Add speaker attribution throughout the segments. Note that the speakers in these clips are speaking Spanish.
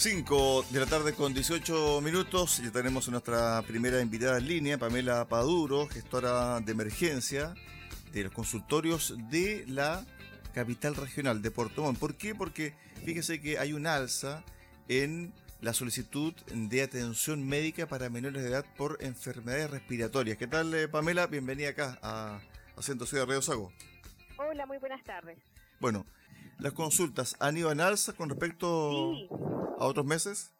Speaker 1: 5 de la tarde con 18 minutos. Ya tenemos a nuestra primera invitada en línea, Pamela Paduro, gestora de emergencia de los consultorios de la capital regional de Puerto Montt. ¿Por qué? Porque fíjese que hay un alza en la solicitud de atención médica para menores de edad por enfermedades respiratorias. ¿Qué tal, eh, Pamela? Bienvenida acá a, Centro Ciudad de Río Sago.
Speaker 2: Hola, muy buenas tardes.
Speaker 1: Bueno, las consultas han ido en alza con respecto a otros meses.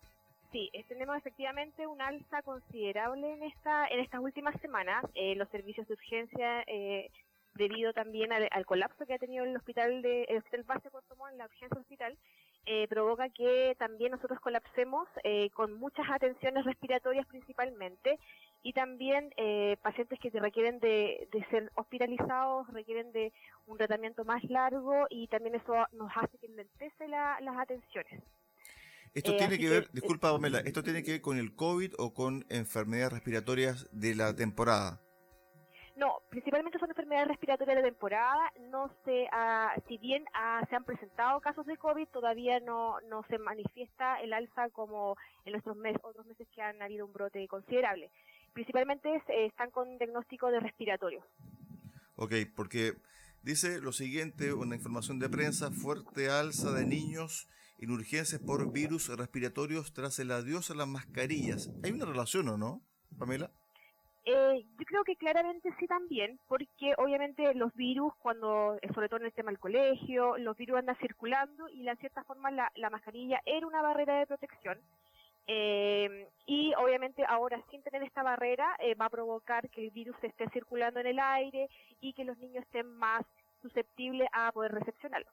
Speaker 2: Sí, eh, tenemos efectivamente un alza considerable en esta en estas últimas semanas. Eh, los servicios de urgencia, eh, debido también al, colapso que ha tenido el hospital de el hospital base Puerto Montt, la urgencia hospital, eh, provoca que también nosotros colapsemos eh, con muchas atenciones respiratorias principalmente y también pacientes que requieren de, ser hospitalizados, requieren de un tratamiento más largo y también eso nos hace que lentece las atenciones.
Speaker 1: Esto tiene que ver, disculpa Pamela, ¿esto tiene que ver con el COVID o con enfermedades respiratorias de la temporada?
Speaker 2: No, principalmente son enfermedades respiratorias de temporada. No ah, si bien ah, se han presentado casos de COVID, todavía no, no se manifiesta el alza como en nuestros meses, otros meses que han habido un brote considerable. Principalmente eh, están con diagnóstico de respiratorio.
Speaker 1: Ok, porque dice lo siguiente, una información de prensa, fuerte alza de niños en urgencias por virus respiratorios tras el adiós a las mascarillas. ¿Hay una relación o no, Pamela?
Speaker 2: Eh, yo creo que claramente sí también, porque obviamente los virus, cuando, eh, sobre todo en el tema del colegio, los virus andan circulando y de cierta forma la, mascarilla era una barrera de protección. Eh, y obviamente ahora sin tener esta barrera va a provocar que el virus esté circulando en el aire y que los niños estén más susceptibles a poder recepcionarlo,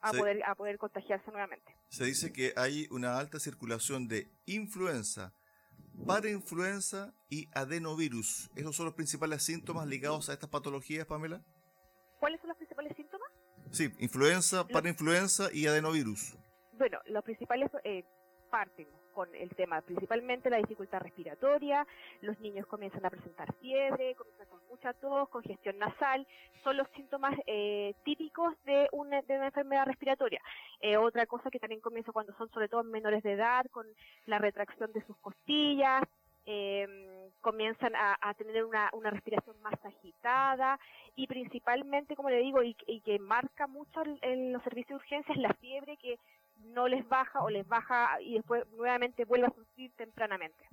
Speaker 2: a, poder, a poder contagiarse nuevamente.
Speaker 1: Se dice que hay una alta circulación de influenza, parainfluenza y adenovirus. ¿Esos son los principales síntomas ligados a estas patologías, Pamela?
Speaker 2: ¿Cuáles son los principales síntomas?
Speaker 1: Sí, influenza, parainfluenza y adenovirus.
Speaker 2: Bueno, los principales eh, parten con el tema principalmente la dificultad respiratoria, los niños comienzan a presentar fiebre, comienzan con mucha tos, congestión nasal, son los síntomas eh, típicos de una, de una enfermedad respiratoria. Eh, otra cosa que también comienza cuando son sobre todo menores de edad, con la retracción de sus costillas, eh, comienzan a, tener una, respiración más agitada y principalmente, como le digo, y, que marca mucho en los servicios de urgencias, la fiebre que no les baja o les baja y después nuevamente vuelve a surgir tempranamente.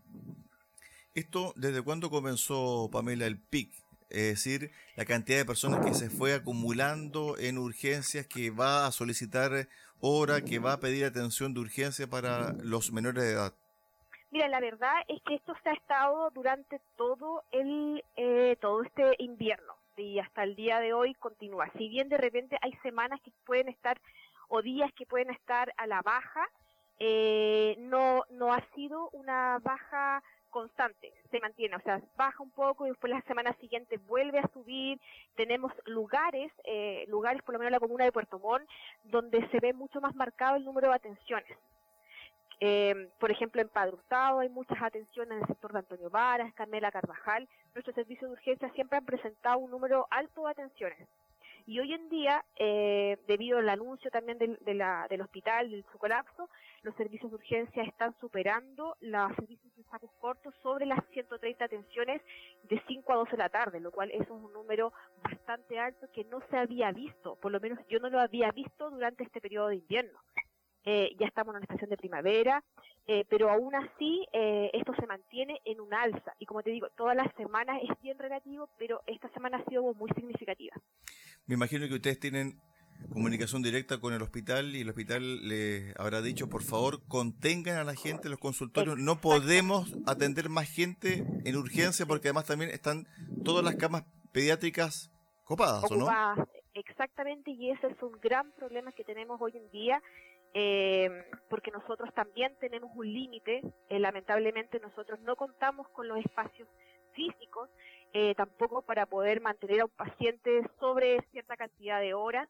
Speaker 1: ¿Esto desde cuándo comenzó, Pamela, el PIC? Es decir, la cantidad de personas que se fue acumulando en urgencias, que va a solicitar hora, que va a pedir atención de urgencia para los menores de edad.
Speaker 2: Mira, la verdad es que esto se ha estado durante todo el eh, todo este invierno y hasta el día de hoy continúa. Si bien de repente hay semanas que pueden estar o días que pueden estar a la baja, eh, no, no ha sido una baja constante, se mantiene, o sea, baja un poco y después la semana siguiente vuelve a subir. Tenemos lugares, eh, lugares por lo menos en la comuna de Puerto Montt, donde se ve mucho más marcado el número de atenciones. Eh, por ejemplo, en Padre hay muchas atenciones en el sector de Antonio Varas, Carmela Carvajal. Nuestros servicios de urgencia siempre han presentado un número alto de atenciones. Y hoy en día, eh, debido al anuncio también del, del hospital, del su colapso, los servicios de urgencia están superando los servicios de sacos cortos sobre las 130 atenciones de 5 a 12 de la tarde, lo cual es un número bastante alto que no se había visto, por lo menos yo no lo había visto durante este periodo de invierno. Eh, ya estamos en una estación de primavera, eh, pero aún así eh, esto se mantiene en un alza. Y como te digo, todas las semanas es bien relativo, pero esta semana ha sido muy significativa.
Speaker 1: Me imagino que ustedes tienen comunicación directa con el hospital y el hospital le habrá dicho, por favor, contengan a la gente en los consultorios. No podemos atender más gente en urgencia porque además también están todas las camas pediátricas copadas, ¿o no?
Speaker 2: Exactamente, y ese es un gran problema que tenemos hoy en día. Eh, porque nosotros también tenemos un límite, eh, lamentablemente nosotros no contamos con los espacios físicos, eh, tampoco para poder mantener a un paciente sobre cierta cantidad de horas,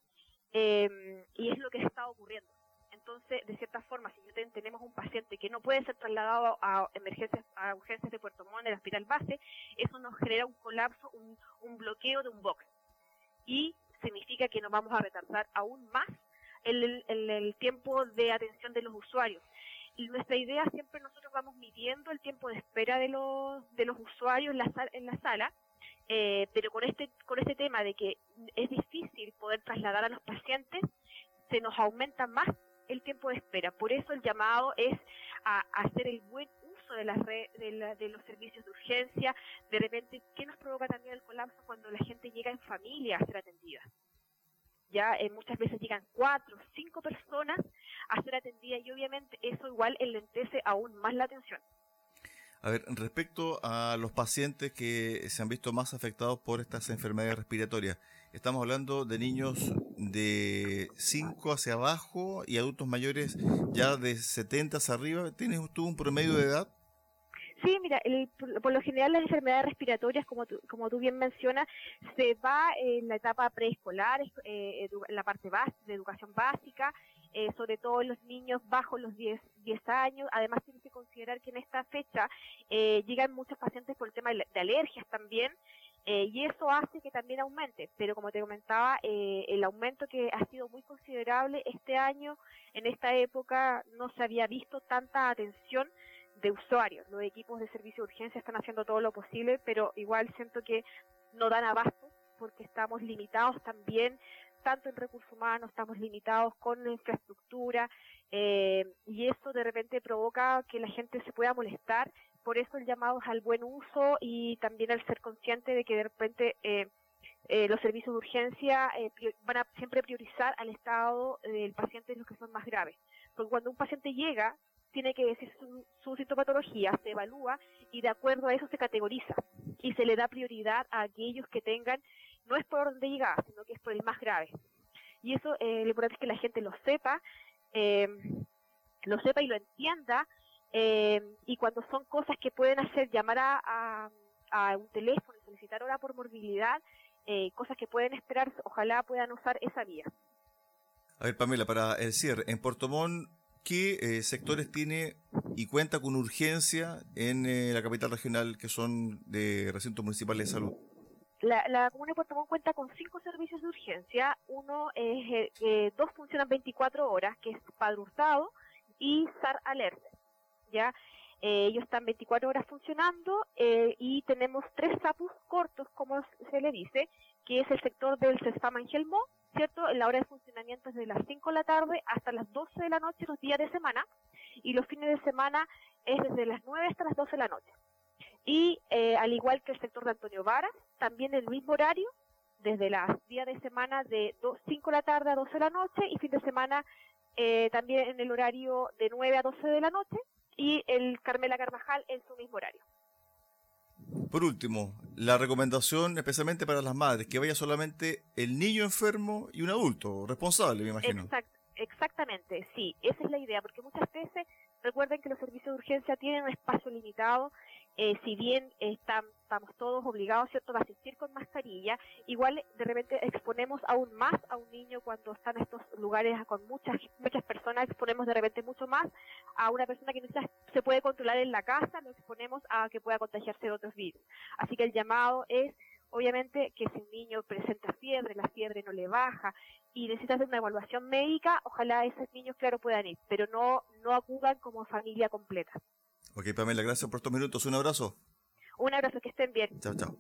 Speaker 2: y es lo que está ocurriendo. Entonces, de cierta forma, si tenemos un paciente que no puede ser trasladado a emergencias, a urgencias de Puerto Montt, el hospital base, eso nos genera un colapso, un, un bloqueo de un box. Y significa que nos vamos a retardar aún más el, tiempo de atención de los usuarios. Nuestra idea siempre nosotros vamos midiendo el tiempo de espera de los, de los usuarios en la, en la sala, eh, pero con este, con este tema de que es difícil poder trasladar a los pacientes, se nos aumenta más el tiempo de espera. Por eso el llamado es a, hacer el buen uso de, las de, de, los servicios de urgencia, de repente, ¿qué nos provoca también el colapso cuando la gente llega en familia a ser atendida? Ya eh, muchas veces llegan cuatro, cinco personas a ser atendidas y obviamente eso igual enlentece aún más la atención.
Speaker 1: A ver, respecto a los pacientes que se han visto más afectados por estas enfermedades respiratorias, estamos hablando de niños de 5 hacia abajo y adultos mayores ya de 70 hacia arriba. ¿Tienes tú un promedio de edad?
Speaker 2: Sí, mira, por lo general las enfermedades respiratorias, como tú, como tú bien mencionas, se va en la etapa preescolar, eh, la parte de educación básica, eh, sobre todo en los niños bajo los 10, 10 años. Además, tienes que considerar que en esta fecha eh, llegan muchos pacientes por el tema de alergias también. y eso hace que también aumente, pero como te comentaba, el aumento que ha sido muy considerable este año, en esta época, no se había visto tanta atención de usuarios. Los equipos de servicio de urgencia están haciendo todo lo posible, pero igual siento que no dan abasto porque estamos limitados también, tanto en recursos humanos, estamos limitados con la infraestructura eh, y eso de repente provoca que la gente se pueda molestar. Por eso el llamado es al buen uso y también al ser consciente de que de repente eh, eh, los servicios de urgencia van a siempre priorizar al estado del paciente en los que son más graves. Porque cuando un paciente llega, tiene que decir su, sintomatología, se evalúa y de acuerdo a eso se categoriza y se le da prioridad a aquellos que tengan, no es por orden de llegada, sino que es por el más grave. Y eso eh, lo importante es que la gente lo sepa, eh, lo sepa y lo entienda, eh, y cuando son cosas que pueden hacer llamar a, a, un teléfono solicitar hora por morbilidad, eh, cosas que pueden esperar, ojalá puedan usar esa vía.
Speaker 1: A ver, Pamela, para el cierre, en Portomón qué eh, sectores tiene y cuenta con urgencia en eh, la capital regional que son de recintos municipales de salud?
Speaker 2: La, Comuna de Puerto Montt cuenta con cinco servicios de urgencia. Uno es, eh, dos funcionan 24 horas, que es Padre Hurtado y SAR Alert. ¿ya? ellos están 24 horas funcionando y tenemos tres SAPUS cortos, como se le dice, que es el sector del CESFAM Angelmo, ¿cierto? La hora de funcionamiento es de las 5 de la tarde hasta las 12 de la noche los días de semana y los fines de semana es desde las 9 hasta las 12 de la noche. Y eh, al igual que el sector de Antonio Varas, también el mismo horario, desde las días de semana de 5 de la tarde a 12 de la noche y fin de semana eh, también en el horario de 9 a 12 de la noche y el Carmela Carvajal en su mismo horario.
Speaker 1: Por último, la recomendación especialmente para las madres, que vaya solamente el niño enfermo y un adulto responsable, me imagino.
Speaker 2: exactamente, sí, esa es la idea, porque muchas veces recuerden que los servicios de urgencia tienen un espacio limitado eh, si bien estamos todos obligados ¿cierto? a asistir con mascarilla, igual de repente exponemos aún más a un niño cuando está en estos lugares con muchas muchas personas, exponemos de repente mucho más a una persona que no se puede controlar en la casa, lo exponemos a que pueda contagiarse de otros virus. Así que el llamado es Obviamente que si un niño presenta fiebre, la fiebre no le baja y necesita hacer una evaluación médica, ojalá esos niños, claro, puedan ir, pero no, no acudan como familia completa.
Speaker 1: Ok, Pamela, gracias por estos minutos. Un abrazo.
Speaker 2: Un abrazo, que estén bien.
Speaker 1: Chao, chao.